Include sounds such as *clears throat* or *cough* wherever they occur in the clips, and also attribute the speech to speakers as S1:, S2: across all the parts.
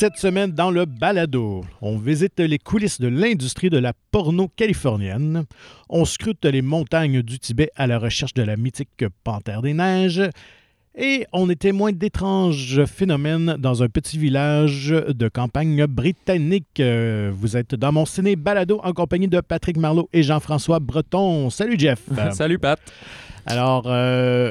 S1: Cette semaine, dans le balado, on visite les coulisses de l'industrie de la porno californienne. On scrute les montagnes du Tibet à la recherche de la mythique panthère des neiges. Et on est témoin d'étranges phénomènes dans un petit village de campagne britannique. Euh, Vous êtes dans mon ciné balado en compagnie de Patrick Marlot et Jean-François Breton. Salut Jeff. *laughs*
S2: Salut Pat.
S1: Alors, euh,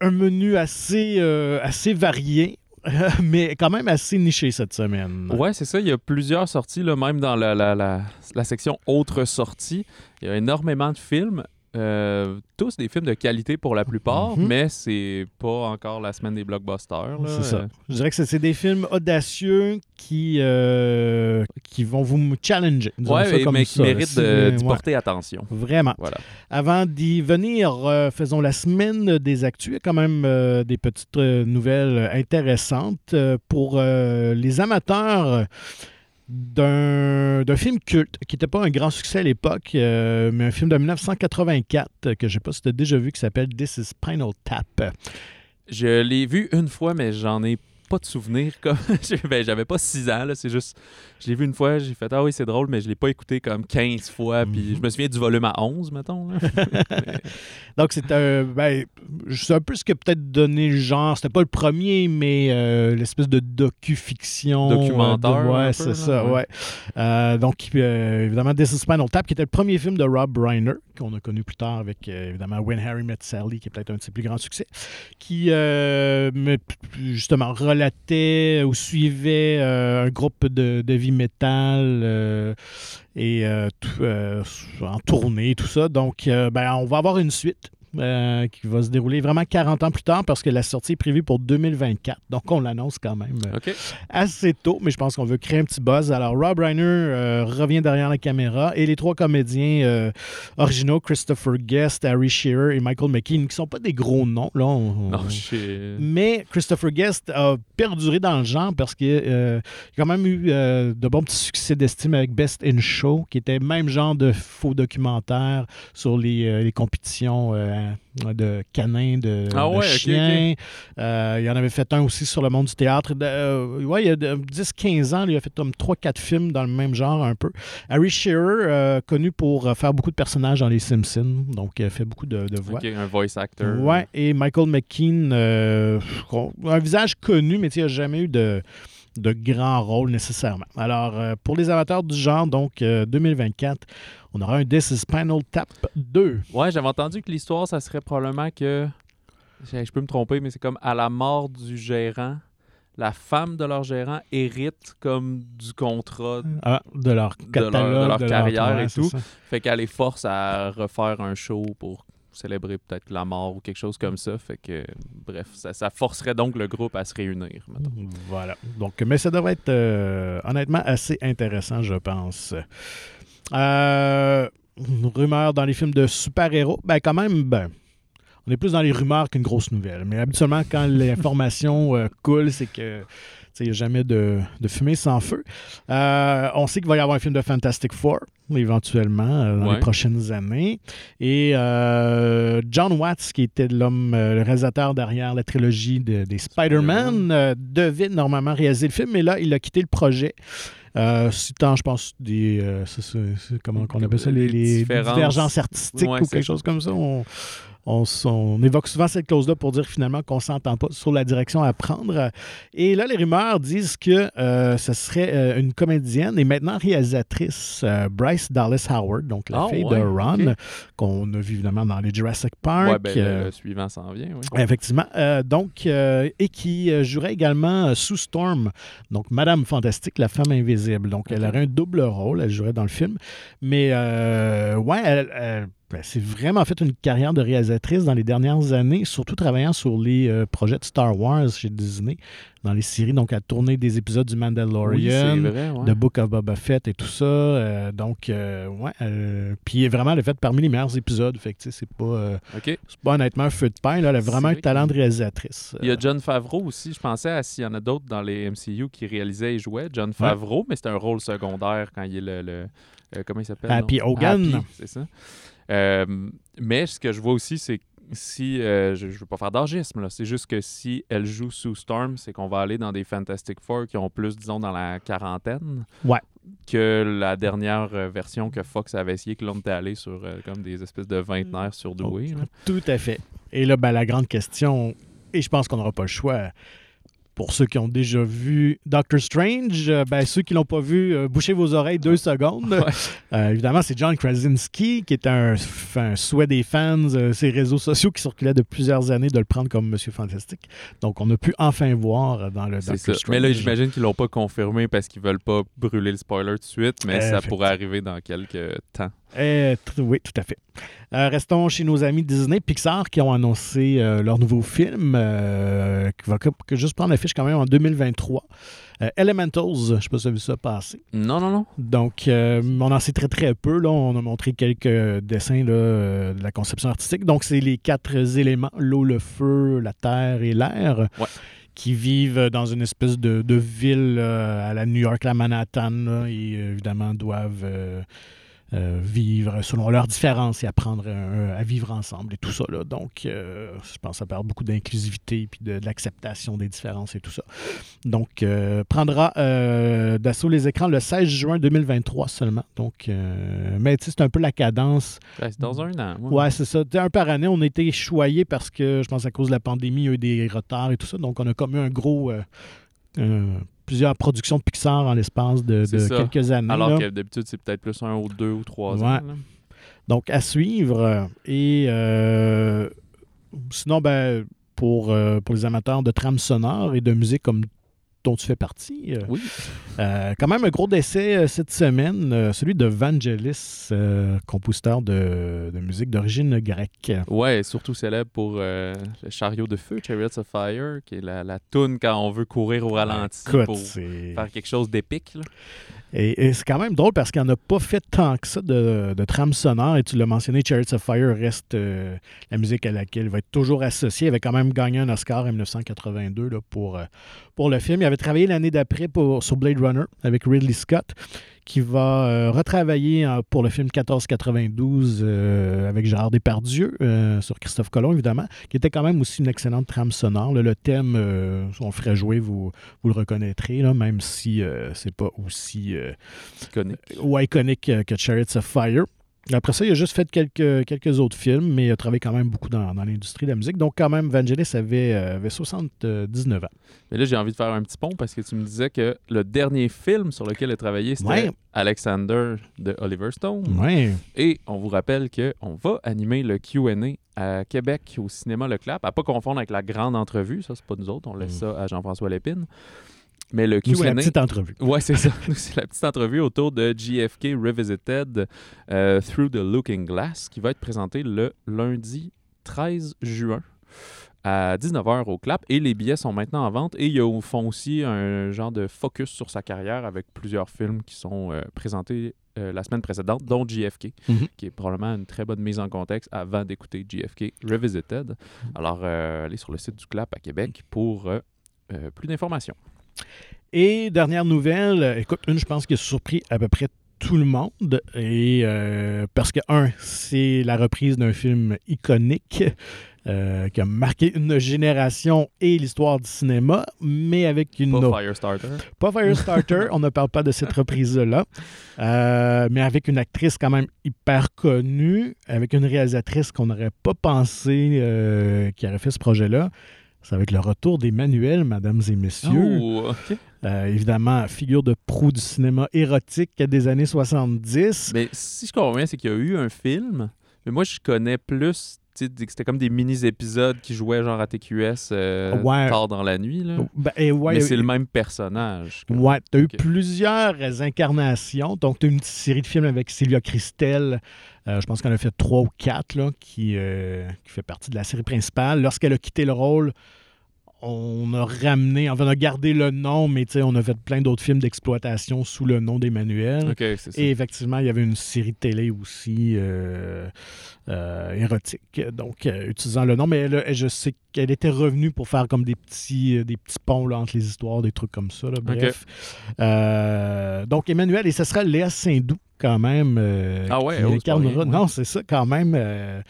S1: un menu assez, euh, assez varié, *laughs* mais quand même assez niché cette semaine.
S2: Ouais, c'est ça. Il y a plusieurs sorties, là, même dans la, la, la, la section autres sorties. Il y a énormément de films. Euh, tous des films de qualité pour la plupart,
S1: Mhm.
S2: mais c'est pas encore la semaine des blockbusters.
S1: C'est ça. Je dirais que c'est des films audacieux qui, euh, qui vont vous challenger. ça
S2: Ouais, mais,
S1: comme
S2: mais qui méritent d'y
S1: ouais,
S2: porter attention.
S1: Vraiment.
S2: Voilà.
S1: Avant d'y venir, euh, faisons la semaine des actus. Il y a quand même des petites nouvelles intéressantes pour les amateurs d'un film culte qui n'était pas un grand succès à l'époque, euh, mais un film de 1984 euh, que je ne sais pas si tu as déjà vu qui s'appelle This is Spinal Tap.
S2: Je l'ai vu une fois, mais j'en ai pas de souvenir. Comme... *laughs* ben, J'avais pas 6 ans, c'est juste... Je l'ai vu une fois, j'ai fait « Ah oui, c'est drôle », mais je l'ai pas écouté comme 15 fois, puis
S1: Mhm.
S2: je me souviens du volume à 11, mettons. Mais- *laughs*
S1: Donc, c'est un. Ben, c'est un peu ce que peut-être donné le genre. C'était pas le premier, mais euh, l'espèce de docu-fiction.
S2: Documentaire,
S1: euh, de- ouais, c'est ça,
S2: ouais.
S1: ouais. Euh, donc, euh, évidemment, This is Spinal Tap, qui était le premier film de Rob Reiner, qu'on a connu plus tard avec, évidemment, When Harry Met Sally, qui est peut-être un de ses plus grands succès, qui, me- justement, relatait ou suivait un groupe de, de vie métal. euh, et euh, euh, en tournée, tout ça. Donc, ben, on va avoir une suite euh, qui va se dérouler vraiment 40 ans plus tard parce que la sortie est prévue pour 2024. Donc, on l'annonce quand même euh, assez tôt, mais je pense qu'on veut créer un petit buzz. Alors, Rob Reiner euh, revient derrière la caméra et les trois comédiens euh, originaux, Christopher Guest, Harry Shearer et Michael McKean, qui sont pas des gros noms. Là, on- on- mais Christopher Guest a perduré dans le genre parce qu'il a quand même eu de bons petits succès d'estime avec Best in Show, qui était même genre de faux documentaire sur les, les compétitions euh, de canins, de,
S2: Ah
S1: de chiens. Euh, il en avait fait un aussi sur le monde du théâtre. Euh, ouais, il y a de- 10-15 ans, il a fait comme 3-4 films dans le même genre un peu. Harry Shearer, connu pour faire beaucoup de personnages dans Les Simpsons, donc il a fait beaucoup de, de voix.
S2: OK, un voice actor.
S1: Ouais, et Michael McKean, un visage connu, mais il n'a jamais eu de, de grand rôle nécessairement. Alors, euh, pour les amateurs du genre, donc euh, 2024, on aura un This is Spinal Tap 2.
S2: Ouais, j'avais entendu que l'histoire, ça serait probablement que. Je je peux me tromper, mais c'est comme à la mort du gérant, la femme de leur gérant hérite comme du contrat.
S1: Ah, de leur
S2: De leur-
S1: catalogue,
S2: de leur carrière
S1: ouais,
S2: et tout. Fait qu'elle les force à refaire un show pour célébrer peut-être la mort ou quelque chose comme ça. Fait que, bref, ça, ça forcerait donc le groupe à se réunir. mettons.
S1: Voilà. Donc, mais ça devrait être euh, honnêtement assez intéressant, je pense. Euh, une rumeur dans les films de super-héros. Ben, quand même, ben, on est plus dans les rumeurs qu'une grosse nouvelle. Mais habituellement, quand *laughs* l'information euh, coule, c'est que. Il n'y a jamais de, de fumée sans feu. Euh, on sait qu'il va y avoir un film de Fantastic Four, éventuellement, euh, dans
S2: Ouais.
S1: les prochaines années. Et euh, John Watts, qui était l'homme, euh, le réalisateur derrière la trilogie de- des Spider-Man, devait normalement réaliser le film, mais là, il a quitté le projet. Euh, citant, je pense, des. euh, comment on appelle ça Les, divergences artistiques
S2: Ouais,
S1: ou quelque chose comme ça. On, on, évoque souvent cette clause-là pour dire finalement qu'on ne s'entend pas sur la direction à prendre. Et là, les rumeurs disent que euh, ce serait euh, une comédienne et maintenant réalisatrice, euh, Bryce Dallas Howard, donc la
S2: Ah,
S1: fille
S2: ouais,
S1: de Ron, qu'on a vu évidemment dans les Jurassic Park.
S2: ouais, ben, le-
S1: euh,
S2: le, suivant s'en vient. Oui.
S1: Effectivement. Donc, et qui jouerait également Sue Storm, donc Madame Fantastique, la femme invisible. Donc, elle aurait un double rôle, elle jouerait dans le film. Mais, ouais, elle, elle- elle s'est vraiment fait une carrière de réalisatrice dans les dernières années, surtout travaillant sur les euh, projets de Star Wars chez Disney, dans les séries. Donc, elle a tourné des épisodes du
S2: Oui,
S1: Mandalorian.
S2: vrai. ouais.
S1: The Book of Boba Fett et tout ça. Euh, donc, euh, ouais. euh, puis, vraiment, elle a fait parmi les meilleurs épisodes. Fait que, c'est pas,
S2: OK.
S1: c'est pas honnêtement un feu de pain. Là. Elle a vraiment un talent de réalisatrice.
S2: Il y a John Favreau aussi. Je pensais à s'il y en a d'autres dans les MCU qui réalisaient et jouaient. John Favreau, mais c'était un rôle secondaire quand il est le. le- comment il s'appelle
S1: Happy? Hogan.
S2: C'est ça. Euh, mais ce que je vois aussi, c'est que si euh, je, je veux pas faire d'argisme, c'est juste que si elle joue sous Storm, c'est qu'on va aller dans des Fantastic Four qui ont plus, disons, dans la quarantaine.
S1: Ouais.
S2: Que la dernière euh, version que Fox avait essayé, que l'on était allé sur euh, comme des espèces de vingtenaires surdoués. là.
S1: Tout à fait. Et là, ben, la grande question, et je pense qu'on n'aura pas le choix, pour ceux qui ont déjà vu Doctor Strange, euh, ben, ceux qui l'ont pas vu, euh, bouchez vos oreilles deux secondes.
S2: Ouais.
S1: Euh, évidemment, c'est John Krasinski, qui est un, souhait des fans, ces réseaux sociaux qui circulaient de plusieurs années de le prendre comme Monsieur Fantastique. Donc, on a pu enfin voir dans le Doctor
S2: ça.
S1: Strange.
S2: Mais là, j'imagine qu'ils l'ont pas confirmé parce qu'ils veulent pas brûler le spoiler tout de suite, mais ça pourrait arriver dans quelques temps.
S1: Eh, oui, tout à fait. Euh, restons chez nos amis Disney, Pixar, qui ont annoncé euh, leur nouveau film, euh, qui va que, que juste prendre l'affiche quand même en 2023. Euh, Elementals, je ne sais pas si vous avez vu ça passer.
S2: Non, non, non.
S1: Donc, on en sait très, très peu. Là. On a montré quelques dessins là, de la conception artistique. Donc, c'est les quatre éléments, l'eau, le feu, la terre et l'air,
S2: Ouais.
S1: qui vivent dans une espèce de, de ville euh, à la New York, la Manhattan, là, et évidemment doivent... euh, euh, vivre selon leurs différences et apprendre euh, à vivre ensemble et tout ça. Là. Donc, euh, je pense que ça parle beaucoup d'inclusivité puis de, de l'acceptation des différences et tout ça. Donc, euh, prendra d'assaut les écrans le 16 juin 2023 seulement. Donc, mais tu sais, c'est un peu la cadence.
S2: Ouais, c'est dans un an.
S1: Ouais, c'est ça. Un par année, on a été choyés parce que je pense à cause de la pandémie, il y a eu des retards et tout ça. Donc, on a comme eu un gros. euh, plusieurs productions de Pixar en l'espace de, quelques années.
S2: Alors
S1: là.
S2: que d'habitude, c'est peut-être plus un ou deux ou trois
S1: Ouais.
S2: ans. là.
S1: Donc, à suivre. Et euh, sinon, ben, pour, euh, pour les amateurs de trames sonores et de musique comme dont tu fais partie, euh,
S2: Oui.
S1: euh, quand même un gros décès euh, cette semaine, euh, celui de Vangelis, euh, compositeur de, de musique d'origine grecque.
S2: Ouais, surtout célèbre pour euh, le chariot de feu, Chariots of Fire, qui est la, la toune quand on veut courir au ralenti
S1: Écoute,
S2: pour faire quelque chose d'épique.
S1: Et, c'est quand même drôle parce qu'il n'a pas fait tant que ça de, de trame sonore. Et tu l'as mentionné, Chariots of Fire reste euh, la musique à laquelle il va être toujours associé. Il avait quand même gagné un Oscar en 1982 là, pour, euh, pour le film. Il avait travaillé l'année d'après sur Blade Runner avec Ridley Scott, qui va euh, retravailler euh, pour le film 1492 euh, avec Gérard Depardieu, sur Christophe Colomb, évidemment, qui était quand même aussi une excellente trame sonore. là. le thème, on le ferait jouer, vous, vous le reconnaîtrez, là, même si c'est pas aussi
S2: Iconique.
S1: ou iconique que Chariots of Fire. Après ça, il a juste fait quelques, quelques autres films, mais il a travaillé quand même beaucoup dans, dans l'industrie de la musique. Donc, quand même, Vangelis avait, euh, avait 79 ans.
S2: Mais là, j'ai envie de faire un petit pont parce que tu me disais que le dernier film sur lequel il a travaillé, c'était
S1: Ouais.
S2: Alexander de Oliver Stone.
S1: Ouais.
S2: Et on vous rappelle qu'on va animer le QA à Québec au cinéma Le Clap, à pas confondre avec la grande entrevue. Ça, c'est pas nous autres, on laisse
S1: Mm.
S2: ça à Jean-François Lépine. Mais le
S1: Nous, c'est la
S2: QA.
S1: petite entrevue.
S2: Ouais, c'est ça. *laughs* C'est la petite entrevue autour de JFK Revisited euh, Through the Looking Glass qui va être présentée le lundi 13 juin à 19h au Clap. Et les billets sont maintenant en vente. Et ils font aussi un genre de focus sur sa carrière avec plusieurs films qui sont euh, présentés euh, la semaine précédente, dont JFK,
S1: Mhm.
S2: qui est probablement une très bonne mise en contexte avant d'écouter JFK Revisited. Alors, euh, allez sur le site du Clap à Québec pour plus d'informations.
S1: Et dernière nouvelle, écoute, une, je pense qui a surpris à peu près tout le monde. Et euh, parce que, un, c'est la reprise d'un film iconique euh, qui a marqué une génération et l'histoire du cinéma, mais avec une
S2: Pas Firestarter.
S1: Pas Firestarter, *laughs* on ne parle pas de cette reprise-là, Euh, mais avec une actrice quand même hyper connue, avec une réalisatrice qu'on n'aurait pas pensé qui aurait fait ce projet-là. C'est avec le retour d'Emmanuel, mesdames et messieurs.
S2: Oh.
S1: Euh, évidemment, figure de proue du cinéma érotique des années 70.
S2: Mais si je comprends bien, c'est qu'il y a eu un film, mais moi je connais plus, c'était comme des mini-épisodes qui jouaient genre à TQS euh,
S1: Ouais.
S2: tard dans la nuit. Là.
S1: Ben, et ouais,
S2: mais c'est
S1: euh,
S2: le même personnage.
S1: Ouais, tu as eu plusieurs incarnations. Donc, tu as une petite série de films avec Sylvia Christel. Euh, je pense qu'on a fait trois ou quatre, là, qui, euh, qui fait partie de la série principale. Lorsqu'elle a quitté le rôle, on a ramené, enfin, on a gardé le nom, mais on a fait plein d'autres films d'exploitation sous le nom d'Emmanuel.
S2: Ok, c'est ça.
S1: Et effectivement, il y avait une série de télé aussi euh, euh, érotique, donc euh, utilisant le nom. Mais elle, je sais qu'elle était revenue pour faire comme des petits, des petits ponts là, entre les histoires, des trucs comme ça. là, bref. Donc, Emmanuel, et ce sera Léa Sindou quand même. euh,
S2: Ah ouais, oh,
S1: incarnera-. Non, c'est ça, quand même. euh,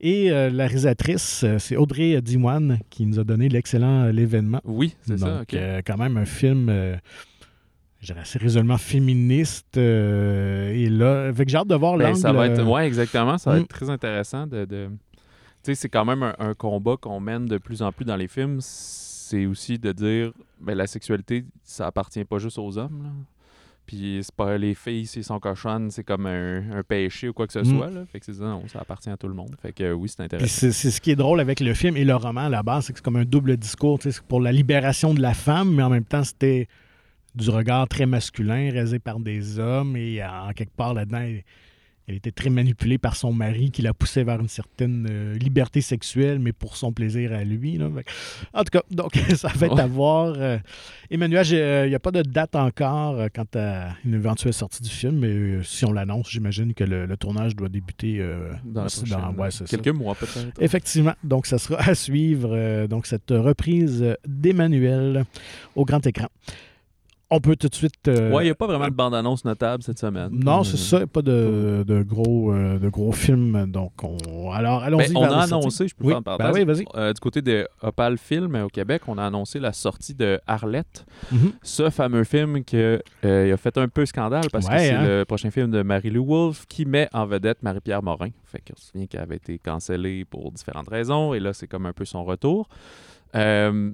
S1: et euh, la réalisatrice, c'est Audrey Diwan qui nous a donné l'excellent L'événement.
S2: Oui, c'est ça.
S1: Donc,
S2: ok.
S1: euh, quand même un film, je dirais, assez résolument féministe. euh, et là, avec j'ai hâte de voir
S2: Ben,
S1: l'angle.
S2: ça va être, ouais, exactement. Ça va
S1: Mm.
S2: être très intéressant de. de- Tu sais, c'est quand même un, un combat qu'on mène de plus en plus dans les films. C'est aussi de dire, ben, la sexualité, ça appartient pas juste aux hommes. là. Puis c'est pas les filles, s'ils sont cochonnes, c'est comme un, un péché ou quoi que ce
S1: Mm.
S2: soit. Là. Fait que c'est ça, non, ça appartient à tout le monde. Fait que euh, oui, c'est intéressant.
S1: c'est c'est ce qui est drôle avec le film et le roman à la base, c'est que c'est comme un double discours. tu sais, C'est pour la libération de la femme, mais en même temps, c'était du regard très masculin, réalisé par des hommes. Et en quelque part là-dedans, elle, était très manipulée par son mari qui la poussait vers une certaine euh, liberté sexuelle, mais pour son plaisir à lui. là. En tout cas, donc *laughs* ça va être à voir. euh, Emmanuel, euh, il n'y a pas de date encore quant à une éventuelle sortie du film, mais si on l'annonce, j'imagine que le, le tournage doit débuter
S2: Dans
S1: ouais, ça.
S2: Quelques mois peut-être.
S1: Effectivement, donc ça sera à suivre, donc cette reprise d'Emmanuel au grand écran. On peut tout de suite... euh,
S2: ouais, il n'y a pas vraiment de bande-annonce notable cette semaine.
S1: non, c'est ça, pas de, de gros, euh, de gros films. Donc, on... alors, allons-y.
S2: Ben, on a annoncé, je peux
S1: Oui,
S2: faire une
S1: ben
S2: parenthèse.
S1: oui, vas-y.
S2: Euh, du côté de Opal Film euh, au Québec, on a annoncé la sortie de Arlette,
S1: Mhm.
S2: ce fameux film qui a fait un peu scandale parce que c'est
S1: hein.
S2: le prochain film de Marie-Lou Wolfe qui met en vedette Marie-Pierre Morin. Fait qu'on se souvient qu'elle avait été cancellée pour différentes raisons et là, c'est comme un peu son retour. Euh,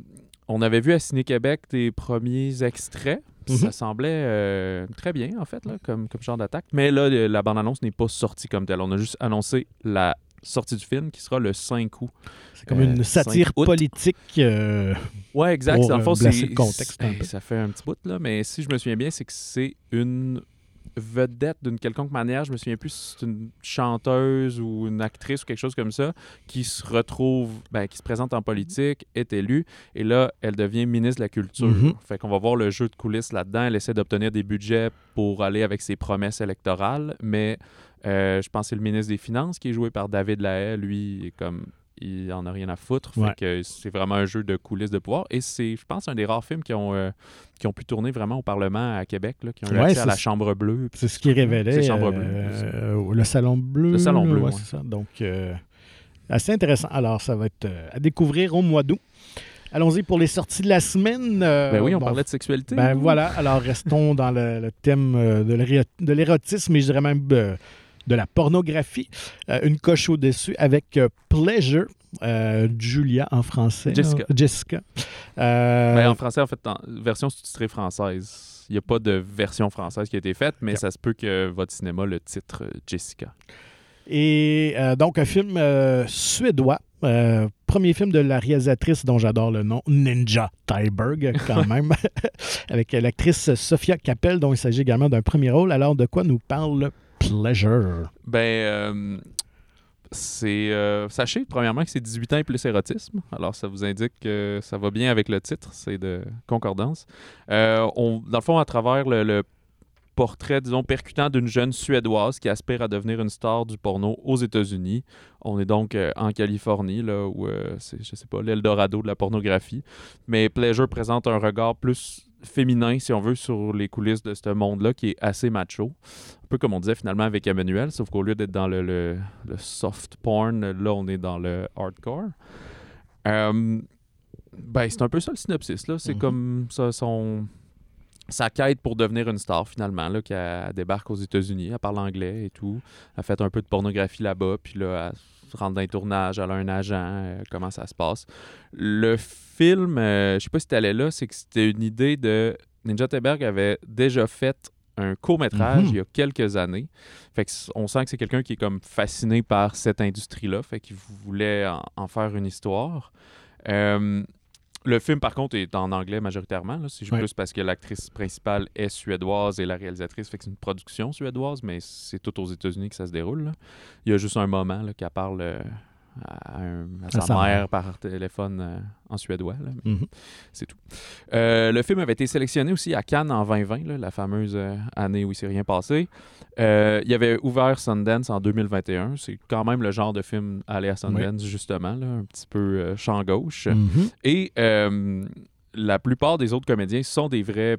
S2: on avait vu à Ciné-Québec des premiers extraits. Ça
S1: Mhm.
S2: semblait euh, très bien, en fait, là, comme, comme genre d'attaque. Mais là, la bande-annonce n'est pas sortie comme telle. On a juste annoncé la sortie du film qui sera le 5 août.
S1: C'est comme
S2: Euh,
S1: une
S2: 5
S1: satire politique. euh,
S2: Ouais, exact.
S1: Pour,
S2: Dans le
S1: euh,
S2: fond,
S1: placer
S2: c'est.
S1: contexte un
S2: c'est-
S1: peu.
S2: Ça fait un petit bout, là. Mais si je me souviens bien, c'est que c'est une vedette d'une quelconque manière. Je me souviens plus si c'est une chanteuse ou une actrice ou quelque chose comme ça qui se retrouve, ben, qui se présente en politique, est élue. Et là, elle devient ministre de la Culture.
S1: Mhm.
S2: Fait qu'on va voir le jeu de coulisses là-dedans. Elle essaie d'obtenir des budgets pour aller avec ses promesses électorales. Mais euh, je pense que c'est le ministre des Finances qui est joué par David Lahaye. Lui, est comme. Il en a rien à foutre. Fait que c'est vraiment un jeu de coulisses de pouvoir. Et c'est, je pense, un des rares films qui ont, euh, qui ont pu tourner vraiment au Parlement à Québec, là, qui ont eu
S1: Ouais,
S2: accès à
S1: c'est-
S2: la Chambre bleue.
S1: C'est ce qui révélait.
S2: Bleue.
S1: euh, le Salon bleu.
S2: Le Salon bleu,
S1: ouais, ça. Donc, euh, assez intéressant. Alors, ça va être euh, à découvrir au mois d'août. Allons-y pour les sorties de la semaine. Euh,
S2: Ben oui, on
S1: bon,
S2: parlait de sexualité.
S1: Ben voilà, alors restons dans le, le thème euh, de l'éro- de l'érotisme et je dirais même euh, de la pornographie. Euh, une coche au-dessus avec euh, Pleasure, euh, Julia en français.
S2: Jessica.
S1: hein, Jessica. Euh,
S2: Ben, en français, en fait, en version sous-titrée française. Il n'y a pas de version française qui a été faite, mais ça se peut que votre cinéma le titre Jessica.
S1: Et euh, donc, un film suédois. premier film de la réalisatrice dont j'adore le nom, Ninja Tyberg, *laughs* quand même, avec l'actrice Sophia Capel, dont il s'agit également d'un premier rôle. Alors, de quoi nous parle Pleasure?
S2: Ben, euh, c'est. euh, sachez, premièrement, que c'est 18 ans et plus érotisme. Alors, ça vous indique que ça va bien avec le titre. C'est de concordance. Euh, on, dans le fond, à travers le, portrait, disons, percutant d'une jeune Suédoise qui aspire à devenir une star du porno aux États-Unis. On est donc en Californie, là, où c'est, je sais pas, l'Eldorado de la pornographie. Mais Pleasure présente un regard plus féminin, si on veut, sur les coulisses de ce monde-là, qui est assez macho. Un peu comme on disait finalement avec Emmanuel, sauf qu'au lieu d'être dans le, le- le soft porn, là, on est dans le hardcore. Euh, ben, c'est un peu ça le synopsis. Là. C'est
S1: Mhm.
S2: comme ça, son, sa quête pour devenir une star finalement, là, qu'elle débarque aux États-Unis, elle parle anglais et tout. Elle fait un peu de pornographie là-bas, puis là, elle se rentre dans les tournages, elle a un agent, euh, comment ça se passe. Le film, euh, je sais pas si tu allais là, c'est que c'était une idée de. Ninja Teberg avait déjà fait un court-métrage
S1: Mhm.
S2: il y a quelques années. Fait que on sent que c'est quelqu'un qui est comme fasciné par cette industrie-là, fait qu'il voulait en, en faire une histoire. Euh, le film, par contre, est en anglais majoritairement. là. C'est
S1: Ouais.
S2: plus parce que l'actrice principale est suédoise et la réalisatrice fait que c'est une production suédoise, mais c'est tout aux États-Unis que ça se déroule. là. Il y a juste un moment là, qu'elle parle euh, à, un- à sa,
S1: sa
S2: mère,
S1: mère.
S2: par téléphone euh, en suédois.
S1: Mhm.
S2: C'est tout. Euh, le film avait été sélectionné aussi à Cannes en 2020, là, la fameuse euh, année où il s'est rien passé. Euh, il avait ouvert Sundance en 2021. C'est quand même le genre de film aller à Sundance, justement, là, un petit peu champ gauche.
S1: Mhm.
S2: Et la plupart des autres comédiens sont des vrais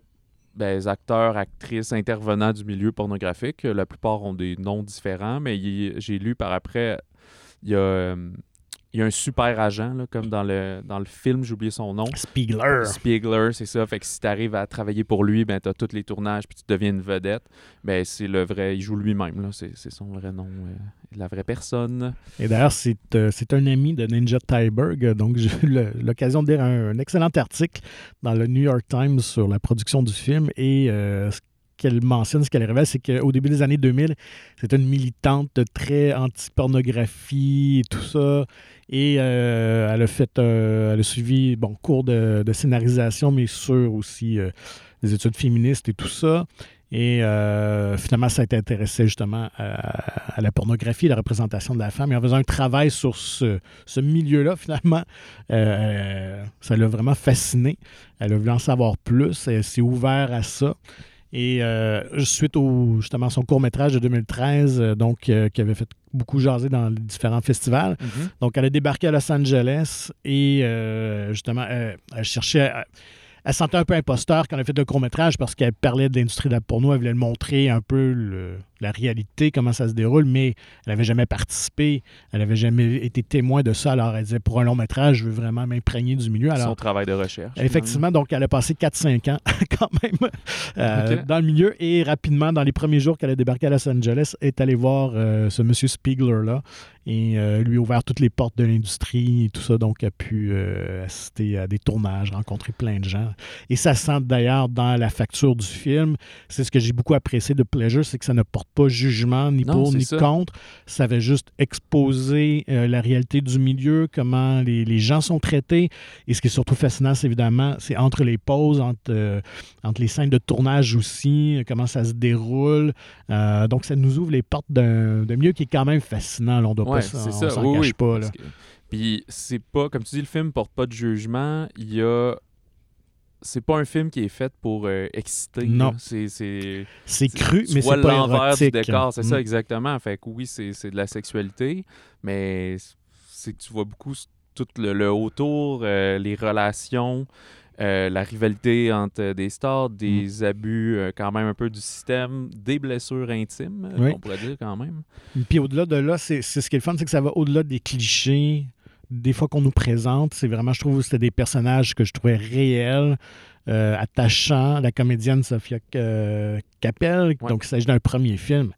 S2: ben, acteurs, actrices, intervenants du milieu pornographique. La plupart ont des noms différents, mais j'ai lu par après, il y a, euh, il y a un super agent, là, comme dans le, dans le film, j'ai oublié son nom.
S1: Spiegler.
S2: Spiegler, c'est ça. Fait que si tu arrives à travailler pour lui, ben, tu as tous les tournages puis tu deviens une vedette. Ben, c'est le vrai. Il joue lui-même. C'est son vrai nom. euh, la vraie personne.
S1: Et d'ailleurs, c'est euh, un ami de Ninja Tyberg. Donc, j'ai *laughs* eu l'occasion de lire un, un excellent article dans le New York Times sur la production du film. Et euh, ce qu'elle mentionne, ce qu'elle révèle, c'est qu'au début des années 2000, c'était une militante très anti-pornographie et tout ça. Et euh, elle a fait, euh, elle a suivi, bon, cours de, scénarisation, mais sur aussi euh, des études féministes et tout ça. Et euh, finalement, ça intéressé justement à, la pornographie, la représentation de la femme. Et en faisant un travail sur ce, milieu-là, finalement, euh, ça l'a vraiment fasciné. Elle a voulu en savoir plus. Elle s'est ouverte à ça. Et euh, suite au justement son court métrage de 2013, euh, donc euh, qui avait fait beaucoup jaser dans les différents festivals, donc, elle a débarqué à Los Angeles et justement, elle cherchait. à- elle se sentait un peu imposteur quand elle a fait le court-métrage parce qu'elle parlait de l'industrie de la porno. Elle voulait montrer un peu le- la réalité, comment ça se déroule, mais elle n'avait jamais participé. Elle n'avait jamais été témoin de ça. Alors, elle disait pour un long-métrage, je veux vraiment m'imprégner du milieu. Alors,
S2: son travail de recherche.
S1: Effectivement, donc elle a passé 4-5 ans *laughs* quand même euh, dans le milieu et rapidement, dans les premiers jours qu'elle a débarqué à Los Angeles, est allée voir euh, ce monsieur Spiegler-là et euh, lui a ouvert toutes les portes de l'industrie et tout ça, donc a pu assister à des tournages, rencontrer plein de gens. Et ça se sent d'ailleurs dans la facture du film. C'est ce que j'ai beaucoup apprécié de Pleasure, c'est que ça ne porte pas jugement ni
S2: Non,
S1: pour ni
S2: ça.
S1: contre. Ça avait juste exposé euh, la réalité du milieu, comment les, les gens sont traités. Et ce qui est surtout fascinant, c'est évidemment, c'est entre les pauses, entre, euh, entre les scènes de tournage aussi, euh, comment ça se déroule. Euh, donc, ça nous ouvre les portes d'un milieu qui est quand même fascinant. là. on doit
S2: Ouais,
S1: pas s'en-
S2: Oui,
S1: cache
S2: oui,
S1: pas. là.
S2: que- Puis c'est pas, comme tu dis, le film porte pas de jugement. Il y a. C'est pas un film qui est fait pour euh, exciter.
S1: Non.
S2: C'est. c'est-
S1: C'est cru,
S2: tu
S1: mais c'est pas
S2: l'envers du
S1: érotique.
S2: décor, c'est ça
S1: Mm.
S2: exactement. Fait que oui, c'est c'est de la sexualité, mais c'est que tu vois beaucoup tout le, le autour, euh, les relations, euh, la rivalité entre des stars,
S1: Mm.
S2: des abus euh, quand même un peu du système, des blessures intimes,
S1: Oui.
S2: on pourrait dire quand même.
S1: Puis au-delà de là, c'est c'est ce qui est le fun, c'est que ça va au-delà des clichés, des fois qu'on nous présente. C'est vraiment, je trouve, que c'était des personnages que je trouvais réels, euh, attachants. La comédienne Sophia euh, Capel,
S2: Ouais.
S1: donc il s'agit d'un premier film.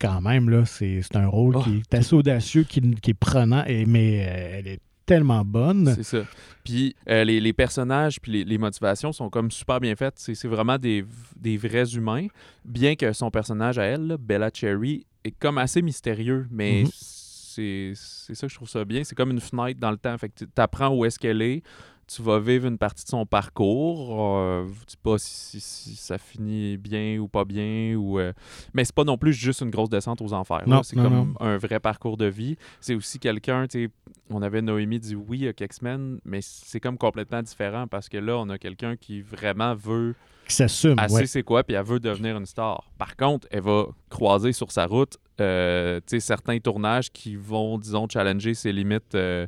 S1: Quand même, là, c'est c'est un rôle
S2: Oh.
S1: qui est assez audacieux, qui, qui est prenant, et, mais euh, elle est tellement bonne.
S2: C'est ça. Puis euh, les, les personnages puis les, les motivations sont comme super bien faites. C'est c'est vraiment des, des vrais humains. Bien que son personnage à elle, là, Bella Cherry, est comme assez mystérieux, mais
S1: Mhm.
S2: C'est ça que je trouve ça bien. C'est comme une fenêtre dans le temps. Fait que tu apprends où est-ce qu'elle est. Tu vas vivre une partie de son parcours. Euh, je sais pas si, si- si ça finit bien ou pas bien. Ou, euh, Mais c'est pas non plus juste une grosse descente aux enfers. C'est comme
S1: non.
S2: un vrai parcours de vie. C'est aussi quelqu'un, on avait Noémie dit oui il y a quelques semaines, mais c'est comme complètement différent parce que là, on a quelqu'un qui vraiment veut
S1: Qui s'assume,
S2: assez
S1: ouais.
S2: c'est quoi, puis elle veut devenir une star. Par contre, elle va croiser sur sa route euh, certains tournages qui vont, disons, challenger ses limites euh,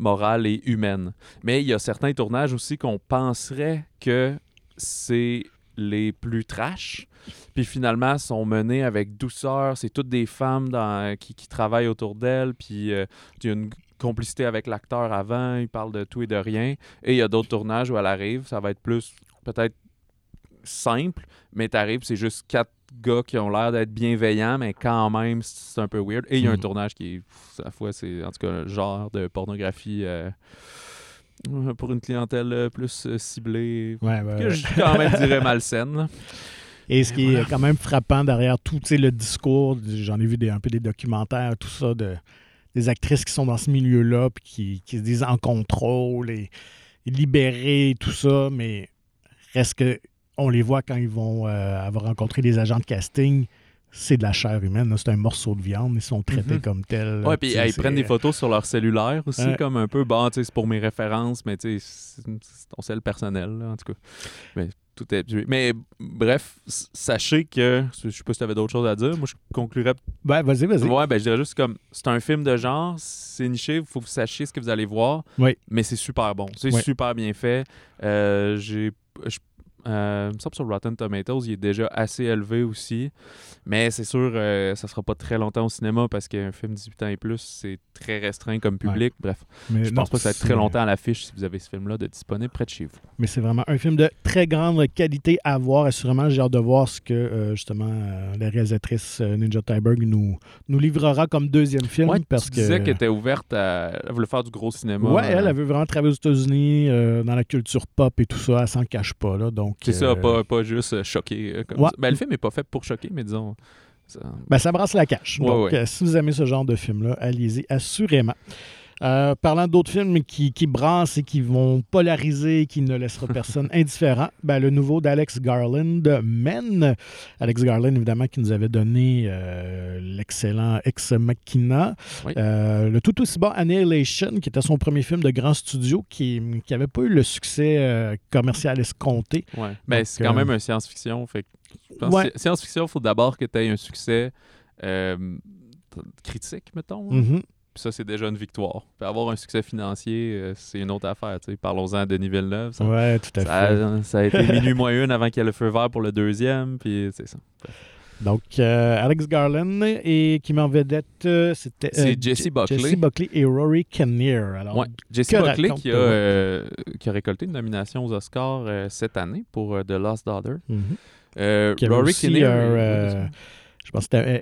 S2: morales et humaines. Mais il y a certains tournages aussi qu'on penserait que c'est les plus trash, puis finalement sont menés avec douceur. C'est toutes des femmes qui, travaillent autour d'elle, puis euh, il y a une complicité avec l'acteur avant, il parle de tout et de rien. Et il y a d'autres tournages où elle arrive, ça va être plus peut-être simple, mais t'arrives, c'est juste quatre gars qui ont l'air d'être bienveillants, mais quand même, c'est un peu weird. Et il y a un
S1: Mhm.
S2: tournage qui est, à la fois, c'est en tout cas un genre de pornographie euh, pour une clientèle euh, plus euh, ciblée,
S1: Ouais,
S2: que je quand même dirais malsaine. là.
S1: Et ce qui est quand même frappant derrière tout le discours, j'en ai vu des, un peu des documentaires, tout ça, de, des actrices qui sont dans ce milieu-là, puis qui, qui se disent en contrôle et, et libérées, tout ça, mais reste que on les voit quand ils vont euh, avoir rencontré des agents de casting, c'est de la chair humaine, c'est un morceau de viande, ils sont traités
S2: Mhm.
S1: comme tels.
S2: Ouais, puis ils prennent des photos sur leur cellulaire aussi,
S1: Ouais.
S2: comme un peu, bon, tu sais, c'est pour mes références, mais tu sais, c'est ton cell personnel, là, en tout cas. Mais tout est. Mais bref, sachez que, je sais pas si tu avais d'autres choses à dire, moi je conclurais
S1: Ouais, vas-y, vas-y.
S2: Ouais, ben je dirais juste comme c'est un film de genre, c'est niché, il faut que vous sachiez ce que vous allez voir.
S1: Oui.
S2: Mais c'est super bon. C'est
S1: Oui.
S2: super bien fait. Euh, j'ai je- Euh, il me semble sur Rotten Tomatoes, il est déjà assez élevé aussi. Mais c'est sûr, euh, ça sera pas très longtemps au cinéma parce qu'un film 18 ans et plus, c'est très restreint comme public. Bref,
S1: Mais
S2: je
S1: non,
S2: pense pas que ça va être très longtemps à l'affiche si vous avez ce film-là de disponible près de chez vous.
S1: Mais c'est vraiment un film de très grande qualité à voir. Assurément, j'ai hâte de voir ce que euh, justement euh, la réalisatrice euh, Ninja Tyberg nous, nous livrera comme deuxième film.
S2: Ouais,
S1: parce
S2: tu
S1: que...
S2: disais qu'elle était ouverte à... Elle voulait faire du gros cinéma.
S1: Ouais, elle,
S2: euh,
S1: elle veut vraiment travailler aux États-Unis, dans la culture pop et tout ça. Elle s'en cache pas. Là, donc,
S2: C'est ça,
S1: euh,
S2: pas, pas juste euh, choquer. euh, comme
S1: Ouais.
S2: ça. Ben, le film est pas fait pour choquer, mais disons... ça-
S1: Ben, ça brasse la cache.
S2: Ouais,
S1: Donc, si vous aimez ce genre de film-là, allez-y assurément. Euh, parlant d'autres films qui, qui brassent et qui vont polariser, qui ne laissera *laughs* personne indifférent, ben, le nouveau d'Alex Garland, Men. Alex Garland, évidemment, qui nous avait donné euh, l'excellent Ex Machina.
S2: Oui.
S1: Euh, le tout aussi bon Annihilation, qui était son premier film de grand studio, qui n'avait pas eu le succès commercial escompté.
S2: Ouais. Ben, c'est quand même un science-fiction. Fait
S1: Ouais.
S2: science-fiction, il faut d'abord que tu aies un succès critique, mettons.
S1: Mhm.
S2: Puis ça, c'est déjà une victoire. Puis avoir un succès financier, euh, c'est une autre affaire. Parlons-en à Denis Villeneuve. Ça,
S1: Ouais, tout à fait.
S2: ça, ça a été *laughs* minuit moins une avant qu'il y ait le feu vert pour le deuxième. Puis c'est ça.
S1: Donc, euh, Alex Garland et qui met en vedette, euh, c'était
S2: C'est Jesse
S1: Je-
S2: Buckley.
S1: Jesse Buckley et Rory Kinnear. Alors,
S2: Ouais. Jesse Buckley qui a, qui a récolté une nomination aux Oscars cette année pour The Lost Daughter.
S1: mhm.
S2: Rory
S1: aussi
S2: Kinnear,
S1: je pense euh,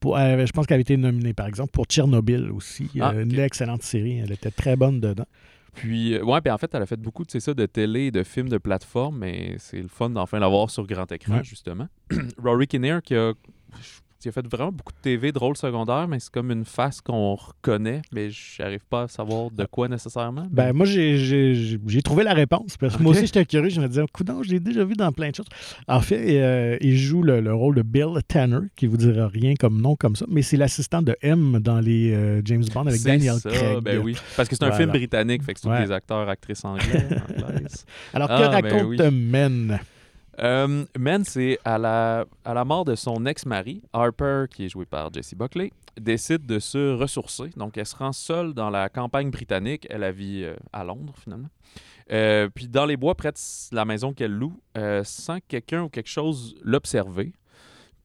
S1: pour- je pense qu'elle avait été nominée, par exemple, pour Tchernobyl aussi.
S2: Ah,
S1: Euh. Une excellente série. Elle était très bonne dedans.
S2: Puis, euh, ouais, puis en fait, elle a fait beaucoup de ça, de télé et de films de plateforme, mais c'est le fun d'enfin l'avoir sur grand écran,
S1: Ouais.
S2: justement. *clears throat* Rory Kinnear, qui a, qui a fait vraiment beaucoup de TV, de rôles secondaires, mais c'est comme une face qu'on reconnaît, mais j'arrive pas à savoir de quoi nécessairement.
S1: Ben, moi, j'ai- trouvé la réponse. Parce que moi aussi, j'étais curieux. Je me disais, coudonc, je l'ai déjà vu dans plein de choses. En fait, euh, il joue le, le rôle de Bill Tanner, qui vous dira rien comme nom comme ça, mais c'est l'assistant de M dans les euh, James Bond avec Daniel
S2: ça,
S1: Craig.
S2: Ben oui. Parce que c'est un
S1: Voilà.
S2: film britannique, fait que c'est tous
S1: Ouais.
S2: des acteurs, actrices anglais, *laughs* anglaises.
S1: Alors,
S2: Ah,
S1: que
S2: ben
S1: raconte
S2: oui.
S1: Men?
S2: Euh, Men, c'est à la, à la mort de son ex-mari, Harper, qui est joué par Jesse Buckley, décide de se ressourcer. Donc, elle se rend seule dans la campagne britannique. Elle a vit euh, à Londres, finalement. Euh, puis, dans les bois, près de la maison qu'elle loue, euh, sans que quelqu'un ou quelque chose l'observer.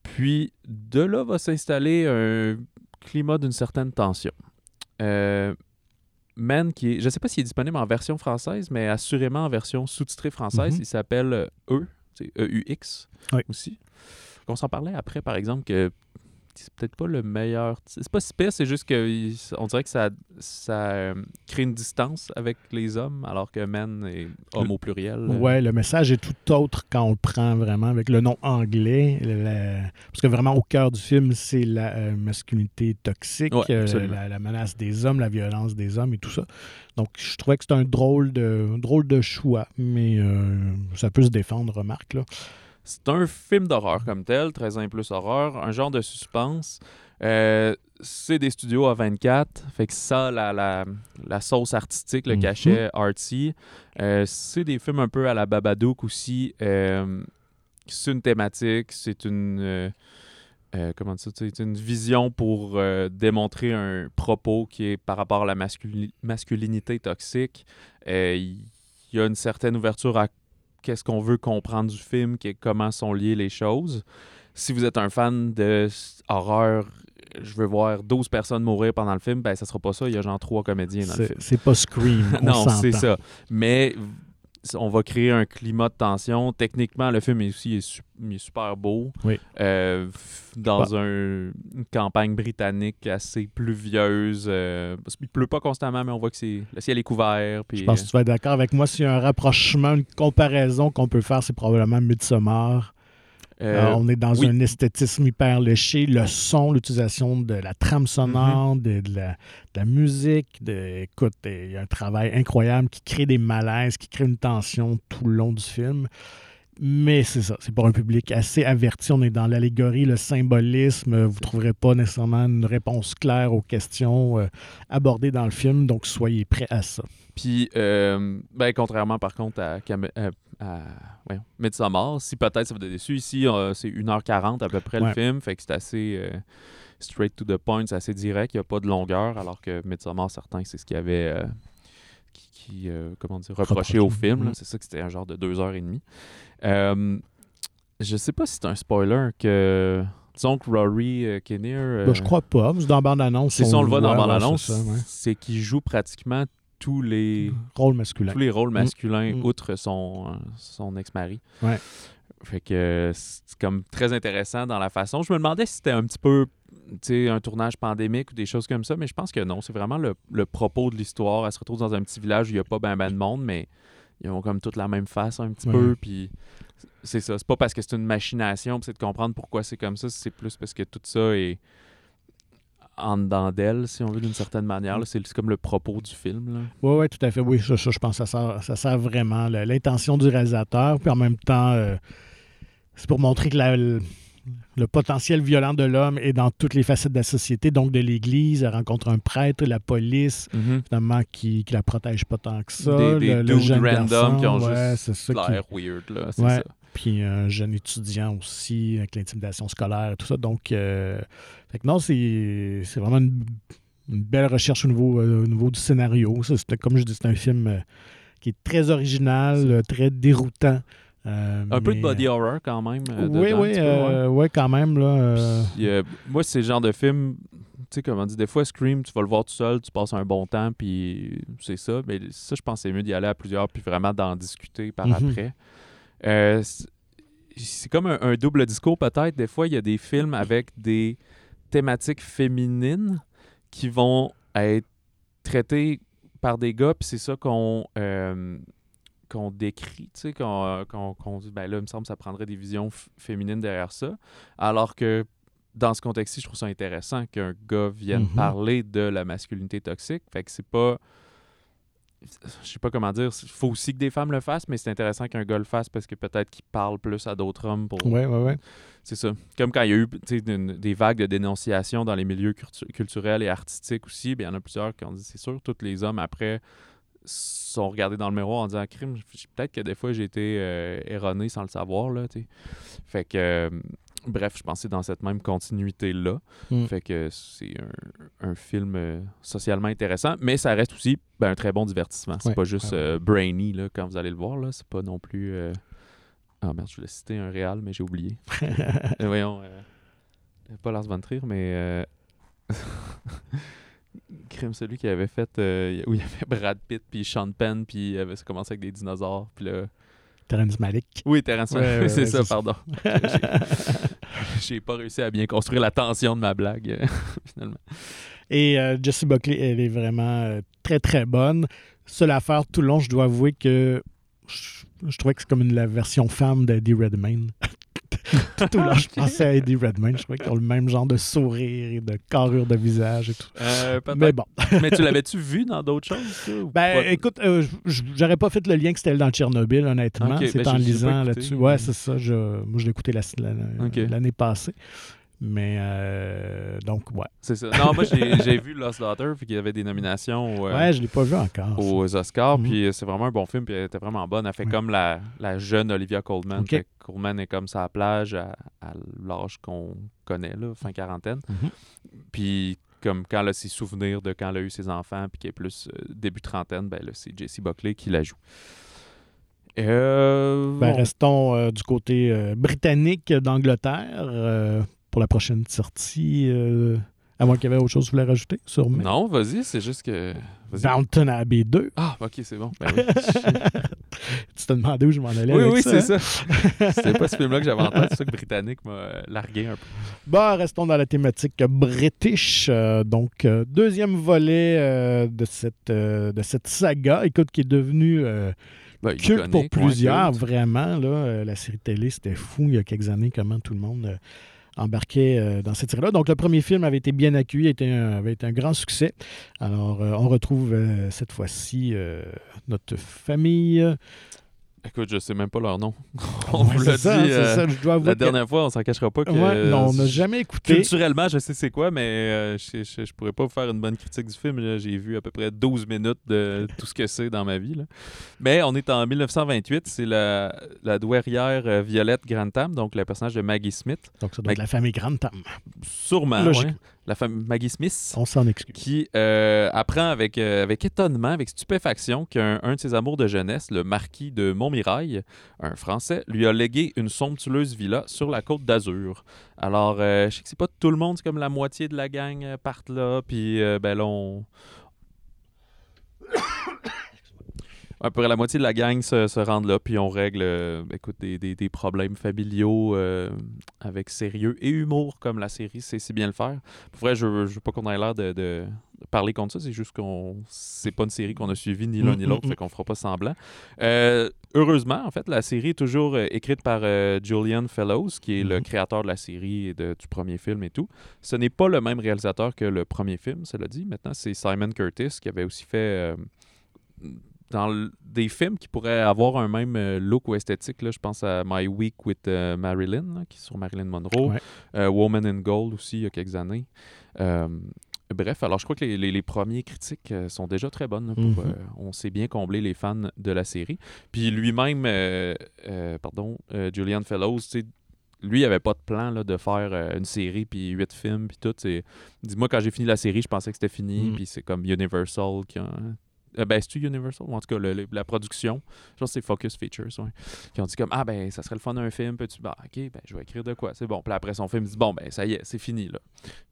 S2: Puis, de là va s'installer un climat d'une certaine tension. Men, qui est, je ne sais pas s'il est disponible en version française, mais assurément en version sous-titrée française.
S1: Mhm.
S2: Il s'appelle euh, E, c'est EUX
S1: Oui.
S2: aussi. On s'en parlait après, par exemple, que c'est peut-être pas le meilleur. C'est pas si pire, c'est juste qu'on dirait que ça, ça euh, crée une distance avec les hommes, alors que men est homme au pluriel. euh.
S1: Ouais, le message est tout autre quand on le prend vraiment avec le nom anglais. la- Parce que vraiment, au cœur du film, c'est la euh, masculinité toxique,
S2: Ouais,
S1: euh, la, la menace des hommes, la violence des hommes et tout ça. Donc, je trouvais que c'est un drôle de, un drôle de choix, mais euh, ça peut se défendre, remarque. Là.
S2: C'est un film d'horreur comme tel, 13 ans et plus horreur, un genre de suspense. Euh, c'est des studios à 24, fait que ça, la, la, la sauce artistique, le
S1: Mhm.
S2: cachet artsy. Euh, c'est des films un peu à la Babadook aussi. Euh, c'est une thématique, c'est une. euh, comment dire, c'est une vision pour euh, démontrer un propos qui est par rapport à la masculi- masculinité toxique. Euh, Il y a une certaine ouverture à qu'est-ce qu'on veut comprendre du film, qui est comment sont liées les choses. Si vous êtes un fan de horreur, je veux voir 12 personnes mourir pendant le film, ben ça sera pas ça, il y a genre trois comédiens dans le
S1: C'est
S2: film.
S1: c'est pas Scream. *laughs* on
S2: non, c'est ça. Mais on va créer un climat de tension. Techniquement, le film est aussi est su- il est super beau.
S1: Oui.
S2: Euh, dans un- une campagne britannique assez pluvieuse. euh, qu'il pleut pas constamment, mais on voit que c'est le ciel est couvert. Puis,
S1: Je pense que tu vas être d'accord avec moi. S'il y a un rapprochement, une comparaison qu'on peut faire, c'est probablement Midsommar.
S2: Euh,
S1: Euh, on est dans
S2: oui.
S1: un esthétisme hyper léché. Le son, l'utilisation de la trame sonore, de, de la, de la musique. De, écoute, il y a un travail incroyable qui crée des malaises, qui crée une tension tout le long du film. Mais c'est ça, c'est pour un public assez averti. On est dans l'allégorie, le symbolisme. Vous ne trouverez pas nécessairement une réponse claire aux questions euh, abordées dans le film, donc soyez prêts à ça.
S2: Puis, euh, ben, contrairement par contre à, Cam- euh, à voyons, Midsommar, si peut-être ça vous a déçu, ici euh, c'est 1h40 à peu près
S1: Ouais.
S2: le film, fait que c'est assez euh, straight to the point, c'est assez direct, il n'y a pas de longueur, alors que Midsommar, certains, c'est ce qui avait, euh, qui, qui, comment dire, reprochait au
S1: Reproché.
S2: film.
S1: Mhm.
S2: C'est ça que c'était un genre de deux heures et demie. Euh, je sais pas si c'est un spoiler que. Disons que Rory Kinnear.
S1: Ben, je crois pas. C'est dans bande-annonce.
S2: ça, on le voit dans la
S1: ouais,
S2: bande-annonce.
S1: ouais.
S2: c'est qu'il joue pratiquement tous les,
S1: Rôle masculin.
S2: tous les rôles masculins,
S1: Mm.
S2: outre son, son ex-mari.
S1: Ouais.
S2: Fait que c'est comme très intéressant dans la façon. Je me demandais si c'était un petit peu un tournage pandémique ou des choses comme ça, mais je pense que non. C'est vraiment le, le propos de l'histoire. Elle se retrouve dans un petit village où il n'y a pas ben, ben de monde, mais ils ont comme toute la même face un petit
S1: Ouais.
S2: peu. Puis c'est ça. C'est pas parce que c'est une machination, c'est de comprendre pourquoi c'est comme ça. C'est plus parce que tout ça est en dedans d'elle, si on veut, d'une certaine manière. C'est comme le propos du film. Là.
S1: Oui, oui, tout à fait. Oui, ça, ça, je pense que ça sert, ça sert vraiment l'intention du réalisateur. Puis en même temps, euh, c'est pour montrer que la- le, le potentiel violent de l'homme est dans toutes les facettes de la société. Donc, de l'Église, elle rencontre un prêtre, la police, finalement, qui ne la protège pas tant que ça.
S2: Des- des
S1: le, le
S2: random
S1: garçon,
S2: qui ont
S1: ouais,
S2: juste
S1: c'est ça, qui-
S2: L'air weird. C'est
S1: Ouais.
S2: ça.
S1: Puis un jeune étudiant aussi, avec l'intimidation scolaire et tout ça. Donc, euh, fait que non, c'est vraiment une, une belle recherche au niveau, euh, au niveau du scénario. Ça, comme je dis, c'est un film euh, qui est très original, très déroutant. Euh,
S2: Un peu de body horror quand même.
S1: oui, oui,
S2: peu, ouais.
S1: ouais, quand même. Là,
S2: Puis, moi, c'est le genre de film, tu sais, comme on dit, des fois, Scream, tu vas le voir tout seul, tu passes un bon temps, puis c'est ça. Mais ça, je pense c'est mieux d'y aller à plusieurs, puis vraiment d'en discuter par
S1: Mhm.
S2: après. Euh, c'est- comme un, un double discours, peut-être. Des fois, il y a des films avec des thématiques féminines qui vont être traitées par des gars, puis c'est ça qu'on euh, qu'on décrit, tu sais, qu'on dit, ben là, il me semble que ça prendrait des visions féminines derrière ça. Alors que dans ce contexte-ci, je trouve ça intéressant qu'un gars vienne
S1: Mhm.
S2: parler de la masculinité toxique. Fait que c'est pas. Je sais pas comment dire. Il faut aussi que des femmes le fassent, mais c'est intéressant qu'un gars le fasse parce que peut-être qu'il parle plus à d'autres hommes pour.
S1: ouais, ouais, ouais.
S2: C'est ça. Comme quand il y a eu des vagues de dénonciation dans les milieux cultu- culturels et artistiques aussi, bien, il y en a plusieurs qui ont dit c'est sûr, tous les hommes après sont regardés dans le miroir en disant crime, peut-être que des fois j'ai été euh, erroné sans le savoir. Là, fait que, euh, bref, je pensais dans cette même continuité-là.
S1: Mm.
S2: Fait que c'est un, un film euh, socialement intéressant, mais ça reste aussi ben, un très bon divertissement. C'est
S1: Ouais,
S2: pas juste
S1: ouais, ouais.
S2: euh, brainy là, quand vous allez le voir. là. C'est pas non plus. euh, Ah merde, je voulais citer un réal, mais j'ai oublié. *laughs* Euh, voyons. Pas Lars von Trier, mais. *laughs* Crime, celui qui avait fait. où il y avait Brad Pitt, puis Sean Penn, puis il avait commencé avec des dinosaures. Puis là.
S1: Terrence Malick.
S2: Oui, *laughs*
S1: ouais,
S2: c'est
S1: ouais,
S2: ça,
S1: c'est ça.
S2: pardon. *laughs* *laughs* J'ai- pas réussi à bien construire la tension de ma blague, euh, finalement.
S1: Et euh, Jessie Buckley, elle est vraiment euh, très, très bonne. Seule affaire, tout le long, je dois avouer que je, je trouvais que c'est comme une, la version femme d'Eddie Redmayne. *laughs* tout au long, je pensais à Eddie Redmayne. Je trouvais qu'ils ont le même genre de sourire et de carrure de visage et tout.
S2: Euh.
S1: Mais bon.
S2: Mais tu l'avais-tu vu dans d'autres choses, ou
S1: Ben, écoute, euh, j'aurais pas fait le lien que c'était dans Tchernobyl, honnêtement. C'est
S2: ben,
S1: en lisant là-dessus. Ouais, c'est ça. Je, moi, je l'ai écouté la- la-
S2: Ok.
S1: l'année passée. Mais, euh, donc, ouais.
S2: C'est ça. Non, moi, j'ai vu Lost Daughter, puis qu'il y avait des nominations euh,
S1: Ouais, je l'ai pas vu encore. ça.
S2: aux Oscars,
S1: Mhm.
S2: puis euh, c'est vraiment un bon film, puis elle était vraiment bonne. Elle fait
S1: Ouais.
S2: comme la, la jeune Olivia Colman.
S1: Ok.
S2: Fait que Colman est comme la plage à, à l'âge qu'on connaît, là, fin quarantaine.
S1: Mhm.
S2: Puis comme quand elle a ses souvenirs de quand elle a eu ses enfants, puis qui est plus euh, début trentaine, ben là, c'est Jessie Buckley qui la joue. Euh,
S1: Ben, restons euh, du côté britannique d'Angleterre pour la prochaine sortie. euh, à moins qu'il y avait autre chose que vous voulez rajouter, sûrement.
S2: Non, vas-y, c'est juste que...
S1: Downton Abbey 2.
S2: Ah, ok, c'est bon. Ben oui, *laughs*
S1: tu te demandais où je m'en allais
S2: oui,
S1: avec
S2: oui,
S1: ça.
S2: c'est
S1: hein?
S2: C'était pas ce film-là que j'avais en tête, c'est ça que Britannique m'a largué un peu.
S1: Bon, restons dans la thématique british. euh, donc, euh, deuxième volet euh, de, cette, de cette saga, écoute, qui est devenue
S2: Ben,
S1: culte pour plusieurs, vraiment. Là, la série télé, c'était fou il y a quelques années comment tout le monde embarquait euh, dans cette série-là. Donc, le premier film avait été bien accueilli, avait été un grand succès. Alors, euh, on retrouve euh, cette fois-ci notre famille.
S2: Écoute, je sais même pas leur nom. *laughs* On vous l'a
S1: ça,
S2: dit euh,
S1: ça, je dois avouer
S2: la
S1: que-
S2: dernière fois, on s'en cachera pas que.
S1: Ouais, non, on n'a jamais écouté.
S2: Culturellement, je sais c'est quoi, mais euh, je, je, je pourrais pas vous faire une bonne critique du film. J'ai vu à peu près 12 minutes de *laughs* tout ce que c'est dans ma vie. là. Mais on est en 1928. C'est la, la douairière euh, Violette Grantham, donc le personnage de Maggie Smith.
S1: Donc, ça doit être la famille Grande Tam.
S2: Sûrement, ouais. La femme Maggie Smith,
S1: On s'en excuse.
S2: qui euh, apprend avec, euh, avec étonnement, avec stupéfaction, qu'un un de ses amours de jeunesse, le marquis de Montmirail, un Français, lui a légué une somptueuse villa sur la côte d'Azur. Alors, euh, je sais que c'est pas tout le monde, c'est comme la moitié de la gang partent là, puis ben là, on... À peu près la moitié de la gang se, se rendent là, puis on règle euh, écoute, des, des- des problèmes familiaux euh, avec sérieux et humour, comme la série sait si bien le faire. Pour vrai, je, veux- je veux pas qu'on ait l'air de, de- parler contre ça, c'est juste qu'on c'est pas une série qu'on a suivie ni l'un
S1: Mm,
S2: ni
S1: mm,
S2: l'autre,
S1: mm.
S2: fait qu'on fera pas semblant. Euh, heureusement, en fait, la série est toujours écrite par Julian Fellows, qui est le
S1: Mhm.
S2: créateur de la série et de- du premier film et tout. Ce n'est pas le même réalisateur que le premier film, cela dit. Maintenant, c'est Simon Curtis qui avait aussi fait dans l- des films qui pourraient avoir un même euh, look ou esthétique. Là, je pense à My Week with euh, Marilyn, là, qui est sur Marilyn Monroe.
S1: Ouais.
S2: Euh, Woman in Gold aussi, il y a quelques années. Euh, bref, alors je crois que les, les- les premiers critiques sont déjà très bonnes. là, pour,
S1: Mhm.
S2: euh, on sait bien combler les fans de la série. Puis lui-même, pardon, Julian Fellows, tu sais, lui, il avait pas de plan là, de faire euh, une série, puis huit films, puis tout. Dis-moi, quand j'ai fini la série, je pensais que c'était fini,
S1: Mhm.
S2: puis c'est comme Universal qui a... Euh, ben, c'est-tu Universal? Ou en tout cas, le- la production. Je pense que c'est Focus Features, ouais. Qui ont dit comme, ah ben, ça serait le fun d'un film. Puis tu bah, ok, ben, je vais écrire de quoi. C'est bon. Puis après son film, il dit, bon, ben, ça y est, c'est fini, là.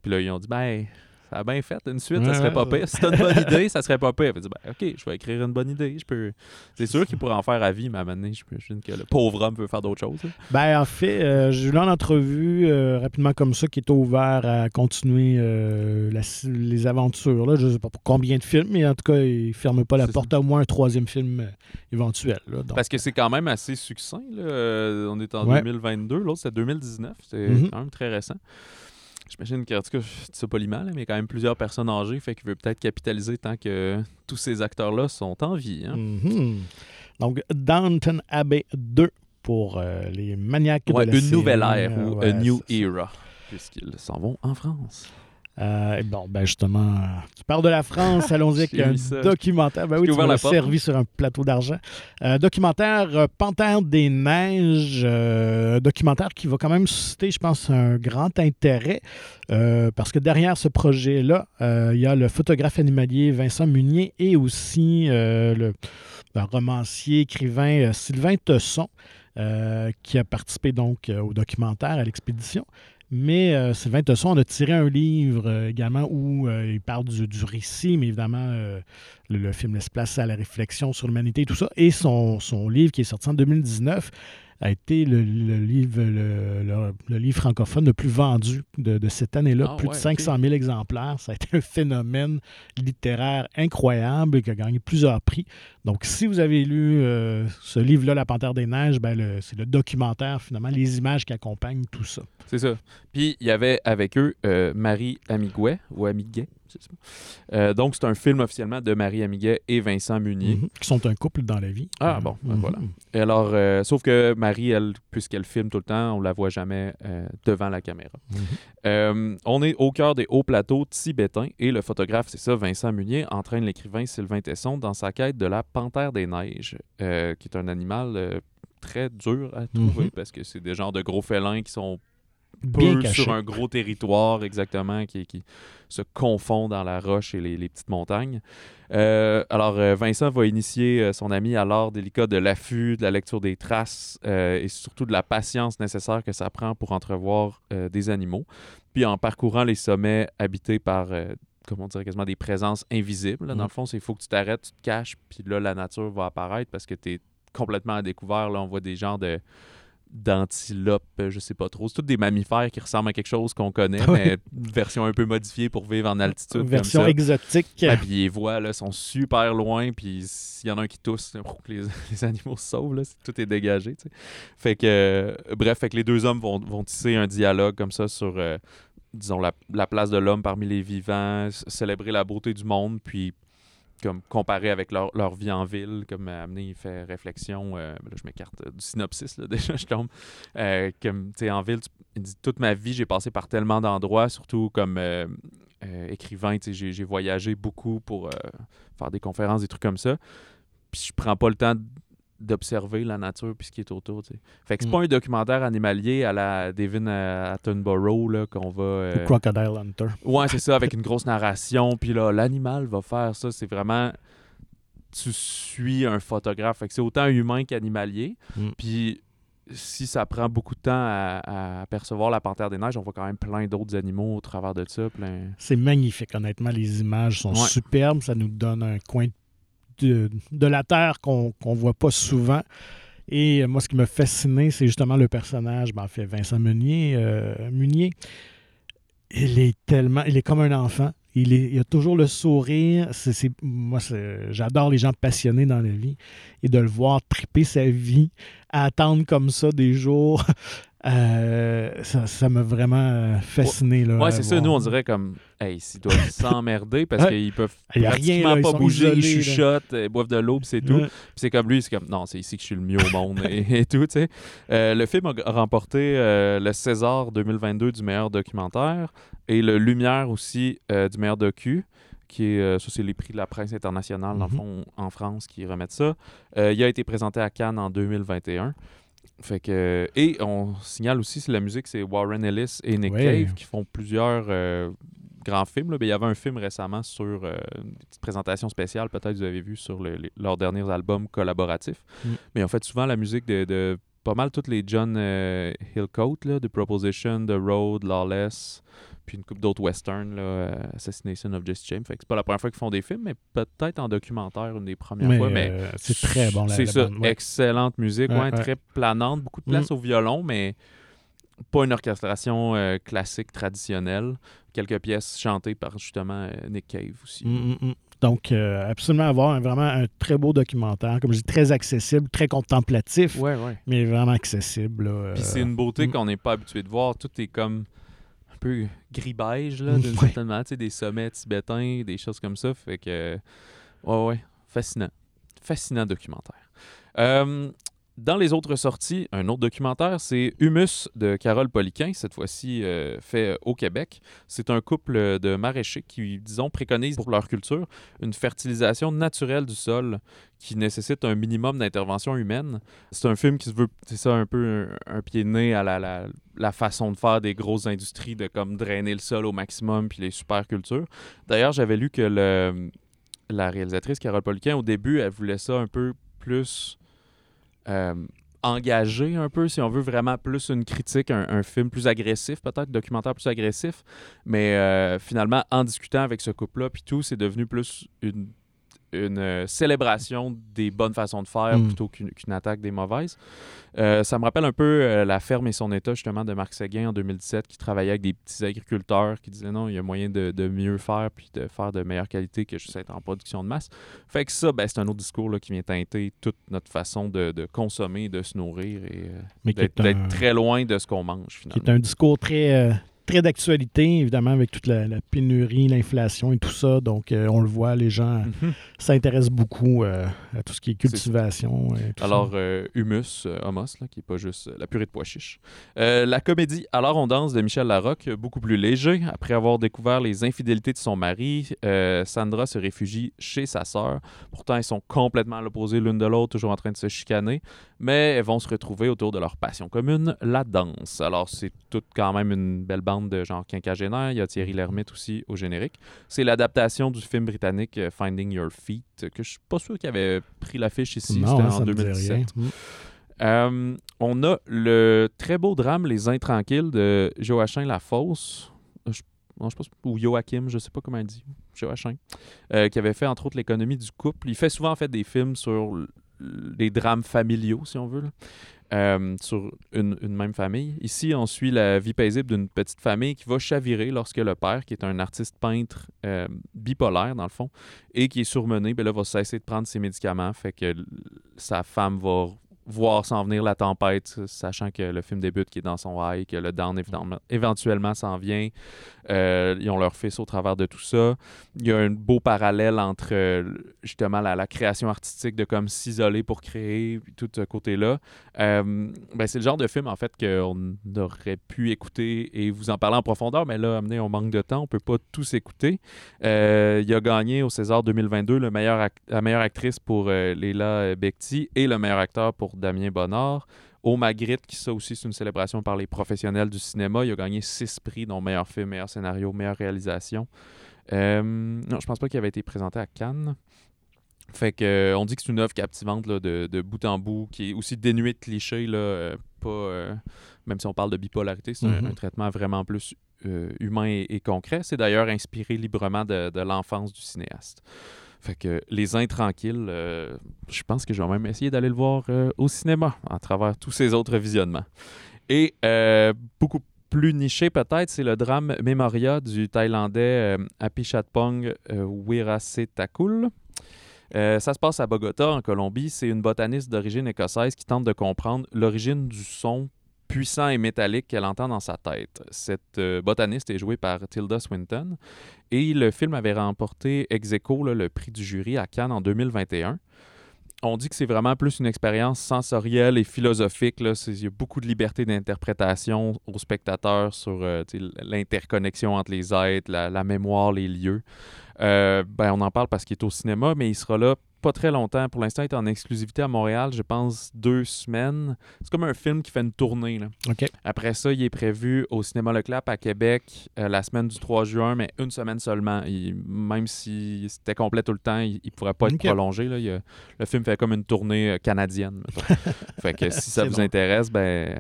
S2: Puis là, ils ont dit, ben, ça a bien fait. Une suite, ça serait pas pire. Si t'as une bonne *laughs* idée, ça serait pas pire. Dit, ben, ok, je vais écrire une bonne idée. Je peux. C'est sûr qu'il pourrait en faire à vie, mais à un moment donné, je j'imagine que le pauvre homme veut faire d'autres choses. là.
S1: Ben, en fait, euh, j'ai eu en entrevue euh, rapidement comme ça qui était ouvert à continuer euh, la- les aventures. Là. Je ne sais pas pour combien de films, mais en tout cas, il ne ferme pas la porte à au moins un troisième film euh, éventuel. là. Donc,
S2: Parce que c'est quand même assez succinct. Là. On est en
S1: Ouais.
S2: 2022. L'autre, c'est 2019. C'est
S1: Mhm.
S2: quand même très récent. J'imagine qu'en tout cas, je dis ça poliment, là, mais il y a quand même plusieurs personnes âgées, fait qu'il veut peut-être capitaliser tant que tous ces acteurs-là sont en vie. hein.
S1: Mhm. Donc, Downton Abbey 2 pour euh, les maniaques
S2: Ouais,
S1: de la
S2: une
S1: série.
S2: nouvelle ère
S1: Euh,
S2: ou
S1: ouais,
S2: a new era, puisqu'ils s'en vont en France.
S1: Euh, bon, ben justement, euh, tu parles de la France, *laughs* allons-y avec un
S2: ça.
S1: documentaire. Ben oui, tu m'as servi sur un plateau d'argent. Euh, documentaire euh, Panthère des Neiges, documentaire qui va quand même susciter, je pense, un grand intérêt parce que derrière ce projet-là, il y a le photographe animalier Vincent Munier et aussi le, le romancier, écrivain Sylvain Tesson euh, qui a participé donc euh, au documentaire, à l'expédition. Mais euh, Sylvain Tesson en a tiré un livre euh, également où euh, il parle du, du récit, mais évidemment, euh, le, le film laisse place à la réflexion sur l'humanité et tout ça. Et son, son livre qui est sorti en 2019 a été le, le livre, le, le- le livre francophone le plus vendu de, de cette année-là.
S2: Ah
S1: plus
S2: ouais,
S1: de
S2: ok.
S1: 500 000 exemplaires. Ça a été un phénomène littéraire incroyable qui a gagné plusieurs prix. Donc, si vous avez lu euh, ce livre-là, La Panthère des Neiges, ben, le- c'est le documentaire, finalement, les images qui accompagnent tout ça.
S2: C'est ça. Puis il y avait avec eux euh, Marie Amiguet, ou Amiguet, Euh, donc c'est un film officiellement de Marie Amiguet et Vincent Munier.
S1: Mhm. Qui sont un couple dans la vie.
S2: Ah, bon, ben
S1: mhm.
S2: voilà. Et alors, euh, sauf que Marie, elle, puisqu'elle filme tout le temps, on la voit jamais euh, devant la caméra.
S1: Mhm.
S2: On est au cœur des hauts plateaux tibétains et le photographe, c'est ça, Vincent Munier, entraîne l'écrivain Sylvain Tesson dans sa quête de la panthère des neiges, qui est un animal très dur à trouver parce que c'est des genres de gros félins qui sont
S1: Bien
S2: sur un gros territoire, exactement, qui, qui se confond dans la roche et les, les petites montagnes. Euh, alors, euh, Vincent va initier euh, son ami à l'art délicat de l'affût, de la lecture des traces euh, et surtout de la patience nécessaire que ça prend pour entrevoir euh, des animaux. Puis en parcourant les sommets habités par, comment on dirait quasiment des présences invisibles, là, dans le fond, c'est il faut que tu t'arrêtes, tu te caches, puis là, la nature va apparaître parce que tu es complètement à découvert. Là, on voit des genres de d'antilopes, euh, je sais pas trop. C'est tous des mammifères qui ressemblent à quelque chose qu'on connaît, *laughs* mais une version un peu modifiée pour vivre en altitude.
S1: Version
S2: comme ça.
S1: exotique.
S2: Ah, puis les voix là, sont super loin, puis s'il y en a un qui tousse, les, *laughs* les animaux se sauvent, là, tout est dégagé. Fait que, euh, bref, fait que les deux hommes vont, vont tisser un dialogue comme ça sur, euh, disons, la, la place de l'homme parmi les vivants, célébrer la beauté du monde, puis comme comparer avec leur, leur vie en ville, comme amener, il fait réflexion, euh, là je m'écarte du synopsis, là, *laughs* déjà je tombe, Euh, comme, tu sais, en ville, tu- toute ma vie, j'ai passé par tellement d'endroits, surtout comme euh, écrivain, j'ai voyagé beaucoup pour faire des conférences, des trucs comme ça, puis je prends pas le temps d'observer la nature puis ce qui est autour. tu sais. Fait que c'est
S1: Mm.
S2: pas un documentaire animalier à la Devin euh, Attenborough là, qu'on va. euh,
S1: Crocodile Hunter.
S2: Ouais, c'est ça, avec *laughs* une grosse narration. Puis là, l'animal va faire ça. C'est vraiment. Tu suis un photographe. Fait que c'est autant humain qu'animalier.
S1: Mm.
S2: Puis si ça prend beaucoup de temps à, à percevoir la panthère des neiges, on voit quand même plein d'autres animaux au travers de ça. Plein...
S1: C'est magnifique, honnêtement. Les images sont
S2: Ouais.
S1: superbes. Ça nous donne un coin de, de la Terre qu'on ne voit pas souvent. Et euh, moi, ce qui m'a fasciné, c'est justement le personnage, ben, en fait, Vincent Meunier. euh, Munier. Il est tellement. Il est comme un enfant. Il, il a toujours le sourire. C'est- moi, j'adore les gens passionnés dans la vie. Et de le voir triper sa vie, attendre comme ça des jours, euh, ça, m'a vraiment euh, fasciné. Là,
S2: Ouais, c'est ça. Nous, on dirait comme, hey, ils doivent *laughs* s'emmerder parce qu'ils peuvent
S1: Il rien,
S2: pratiquement
S1: là,
S2: pas bouger, ils
S1: là.
S2: chuchotent, ils boivent de l'eau, puis c'est tout. Puis c'est comme lui, c'est comme non, c'est ici que je suis le mieux au monde et, et tout, tu sais. Euh, le film a remporté euh, le César 2022 du meilleur documentaire et le Lumière aussi du meilleur docu. Qui est, euh, ça, c'est les prix de la presse internationale, dans le
S1: Mhm.
S2: fond, en France, qui remettent ça. Euh, il a été présenté à Cannes en 2021. Fait que, et on signale aussi, c'est la musique, c'est Warren Ellis et Nick. Cave qui font plusieurs euh, grands films. là. Ben, il y avait un film récemment sur euh, une petite présentation spéciale, peut-être vous avez vu sur le- les- leurs derniers albums collaboratifs.
S1: Mm.
S2: Mais en fait, souvent la musique de, de pas mal toutes les John euh, Hillcoat, là, de Proposition, The Road, Lawless, puis une couple d'autres westerns, là, euh, Assassination of Jesse James. Fait que c'est pas la première fois qu'ils font des films, mais peut-être en documentaire une des premières
S1: Mais,
S2: fois. Mais
S1: euh, c'est très bon.
S2: C'est ça,
S1: bande, ouais.
S2: excellente musique,
S1: Ouais,
S2: ouais,
S1: ouais.
S2: très planante, beaucoup de place au violon, mais pas une orchestration euh, classique traditionnelle. Quelques pièces chantées par justement euh, Nick Cave aussi.
S1: Mm, mm, mm. Donc, euh, absolument avoir un- vraiment un très beau documentaire, comme je dis, très accessible, très contemplatif,
S2: Ouais, ouais.
S1: mais vraiment accessible. euh,
S2: Puis c'est une beauté
S1: mm.
S2: qu'on n'est pas habitué de voir. Tout est comme peu gris-beige, là, *laughs* d'une
S1: ouais.
S2: certaine manière. Tu sais, des sommets tibétains, des choses comme ça. Fait que, ouais, ouais, fascinant. Fascinant documentaire. Euh, dans les autres sorties, un autre documentaire, c'est Humus de Carole Poliquin, cette fois-ci euh, fait au Québec. C'est un couple de maraîchers qui, disons, préconisent pour leur culture une fertilisation naturelle du sol qui nécessite un minimum d'intervention humaine. C'est un film qui se veut, c'est ça, un peu un, pied de nez à la, façon de faire des grosses industries de comme drainer le sol au maximum puis les super cultures. D'ailleurs, j'avais lu que la réalisatrice Carole Poliquin, au début, elle voulait ça un peu plus euh, engagé un peu, si on veut vraiment plus une critique, un, film plus agressif, peut-être, documentaire plus agressif. Mais euh, finalement, en discutant avec ce couple-là, puis tout, c'est devenu plus une, une euh, célébration des bonnes façons de faire
S1: Mm.
S2: plutôt qu'une attaque des mauvaises. Euh, ça me rappelle un peu euh, La ferme et son état, justement, de Marc Séguin en 2017, qui travaillait avec des petits agriculteurs qui disaient non, il y a moyen de, de mieux faire puis de faire de meilleure qualité que juste être en production de masse. Fait que ça, ben, c'est un autre discours là, qui vient teinter toute notre façon de, de consommer, de se nourrir et euh, d'être
S1: un,
S2: très loin de ce qu'on mange, finalement.
S1: est un discours très, très d'actualité, évidemment, avec toute la, la pénurie, l'inflation et tout ça. Donc, euh, on le voit, les gens
S2: Mhm.
S1: s'intéressent beaucoup euh, à tout ce qui est cultivation. et tout
S2: Alors,
S1: ça.
S2: humus, hummus, là, qui n'est pas juste la purée de pois chiches. La comédie Alors on danse de Michel Larocque, beaucoup plus léger. Après avoir découvert les infidélités de son mari, Sandra se réfugie chez sa sœur. Pourtant, elles sont complètement à l'opposé l'une de l'autre, toujours en train de se chicaner. Mais elles vont se retrouver autour de leur passion commune, la danse. Alors, c'est toute quand même une belle bande de genre quinquagénaire. Il y a Thierry Lhermitte aussi au générique. C'est l'adaptation du film britannique euh, Finding Your Feet, que je suis pas sûr qu'il avait pris l'affiche ici. C'était
S1: hein,
S2: en
S1: ça me dit
S2: 2017.
S1: rien. Mm.
S2: Euh, on a le très beau drame Les Intranquilles de Joachim Lafosse. Euh, je- non, je pense, ou Joachim, je sais pas comment il dit. Joachim. euh, qui avait fait entre autres l'économie du couple. Il fait souvent en fait des films sur les drames familiaux, si on veut, euh, sur une, même famille. Ici, on suit la vie paisible d'une petite famille qui va chavirer lorsque le père, qui est un artiste peintre euh, bipolaire dans le fond, et qui est surmené, ben là, va cesser de prendre ses médicaments, fait que sa femme va voir s'en venir la tempête, sachant que le film débute qui est dans son high, que le down éventuellement s'en vient. Euh, ils ont leur fils au travers de tout ça. Il y a un beau parallèle entre euh, justement la, création artistique de comme s'isoler pour créer, tout ce côté-là. Euh, ben, c'est le genre de film en fait qu'on aurait pu écouter et vous en parler en profondeur, mais là, amené, on manque de temps, on peut pas tous écouter. il a gagné au César 2022 le meilleur la meilleure actrice pour Leila Bekti et le meilleur acteur pour Damien Bonnard. Au Magritte, qui ça aussi c'est une célébration par les professionnels du cinéma, il a gagné six prix, dont meilleur film, meilleur scénario, meilleure réalisation. Euh, non, je pense pas qu'il avait été présenté à Cannes. Fait que euh, on dit que c'est une œuvre captivante de, bout en bout, qui est aussi dénuée de clichés, là, euh, pas, même si on parle de bipolarité, c'est un,
S1: Mhm.
S2: traitement vraiment plus humain et, concret. C'est d'ailleurs inspiré librement de, de l'enfance du cinéaste. Fait que Les Intranquilles, euh, je pense que je vais même essayer d'aller le voir euh, au cinéma à travers tous ces autres visionnements. Et euh, beaucoup plus niché peut-être, c'est le drame Memoria du Thaïlandais Apichatpong Wirasetakul. ça se passe à Bogota, en Colombie. C'est une botaniste d'origine écossaise qui tente de comprendre l'origine du son puissant et métallique qu'elle entend dans sa tête. Cette euh, botaniste est jouée par Tilda Swinton et le film avait remporté ex aequo le prix du jury à Cannes en 2021. On dit que c'est vraiment plus une expérience sensorielle et philosophique. Il y a beaucoup de liberté d'interprétation aux spectateurs sur euh, l'interconnexion entre les êtres, la, mémoire, les lieux. Euh, ben, on en parle parce qu'il est au cinéma, mais il sera là pas très longtemps. Pour l'instant, il est en exclusivité à Montréal, je pense deux semaines. C'est comme un film qui fait une tournée. Là. Après ça, il est prévu au Cinéma Le Clap à Québec euh, la semaine du 3 juin, mais une semaine seulement. même si c'était complet tout le temps, il ne pourrait pas être prolongé. Là. le film fait comme une tournée euh, canadienne. *laughs* fait que si ça vous intéresse, ben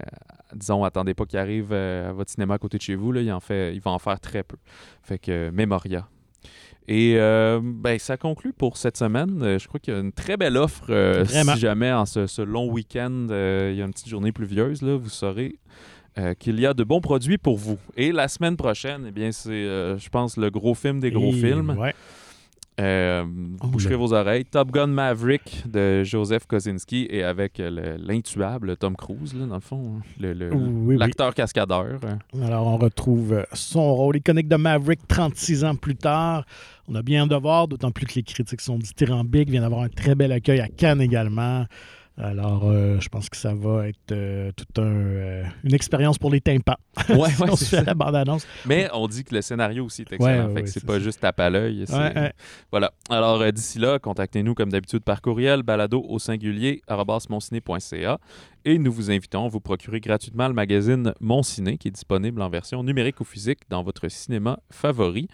S2: disons, attendez pas qu'il arrive euh, à votre cinéma à côté de chez vous. Là, il, en fait, il va en faire très peu. Fait que Memoria. Et euh, ben, ça conclut pour cette semaine. Euh, je crois qu'il y a une très belle offre. Euh, si jamais en ce, long week-end, il y a une petite journée pluvieuse, là, vous saurez qu'il y a de bons produits pour vous. Et la semaine prochaine, eh bien, c'est, je pense, le gros film des gros films. Euh, oh, boucherez vos oreilles. Top Gun Maverick de Joseph Kosinski et avec l'intuable Tom Cruise, dans le fond, hein. l'acteur cascadeur.
S1: Alors, on retrouve son rôle iconique de Maverick 36 ans plus tard. On a bien de voir, d'autant plus que les critiques sont dithyrambiques. Il vient d'avoir un très bel accueil à Cannes également. Alors, euh, je pense que ça va être euh, toute un, euh, une expérience pour les tympans.
S2: Ouais, ouais, *laughs*
S1: c'est la bande-annonce.
S2: Mais on dit que le scénario aussi est excellent. fait que c'est pas juste tape à l'œil. Voilà. Alors, d'ici là, contactez-nous comme d'habitude par courriel balado au singulier et nous vous invitons à vous procurer gratuitement le magazine Mon Ciné qui est disponible en version numérique ou physique dans votre cinéma favori.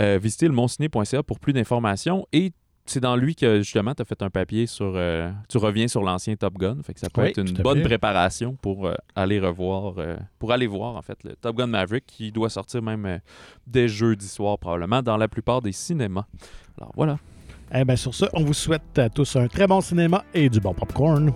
S2: Visitez le monciné.ca pour plus d'informations et c'est dans lui que justement tu as fait un papier sur. Euh, tu reviens sur l'ancien Top Gun. Fait que ça peut être une bonne préparation pour euh, aller revoir. Euh, pour aller voir en fait le Top Gun Maverick qui doit sortir même dès jeudi soir probablement dans la plupart des cinémas. Alors voilà.
S1: Eh bien sur ce, on vous souhaite à tous un très bon cinéma et du bon popcorn.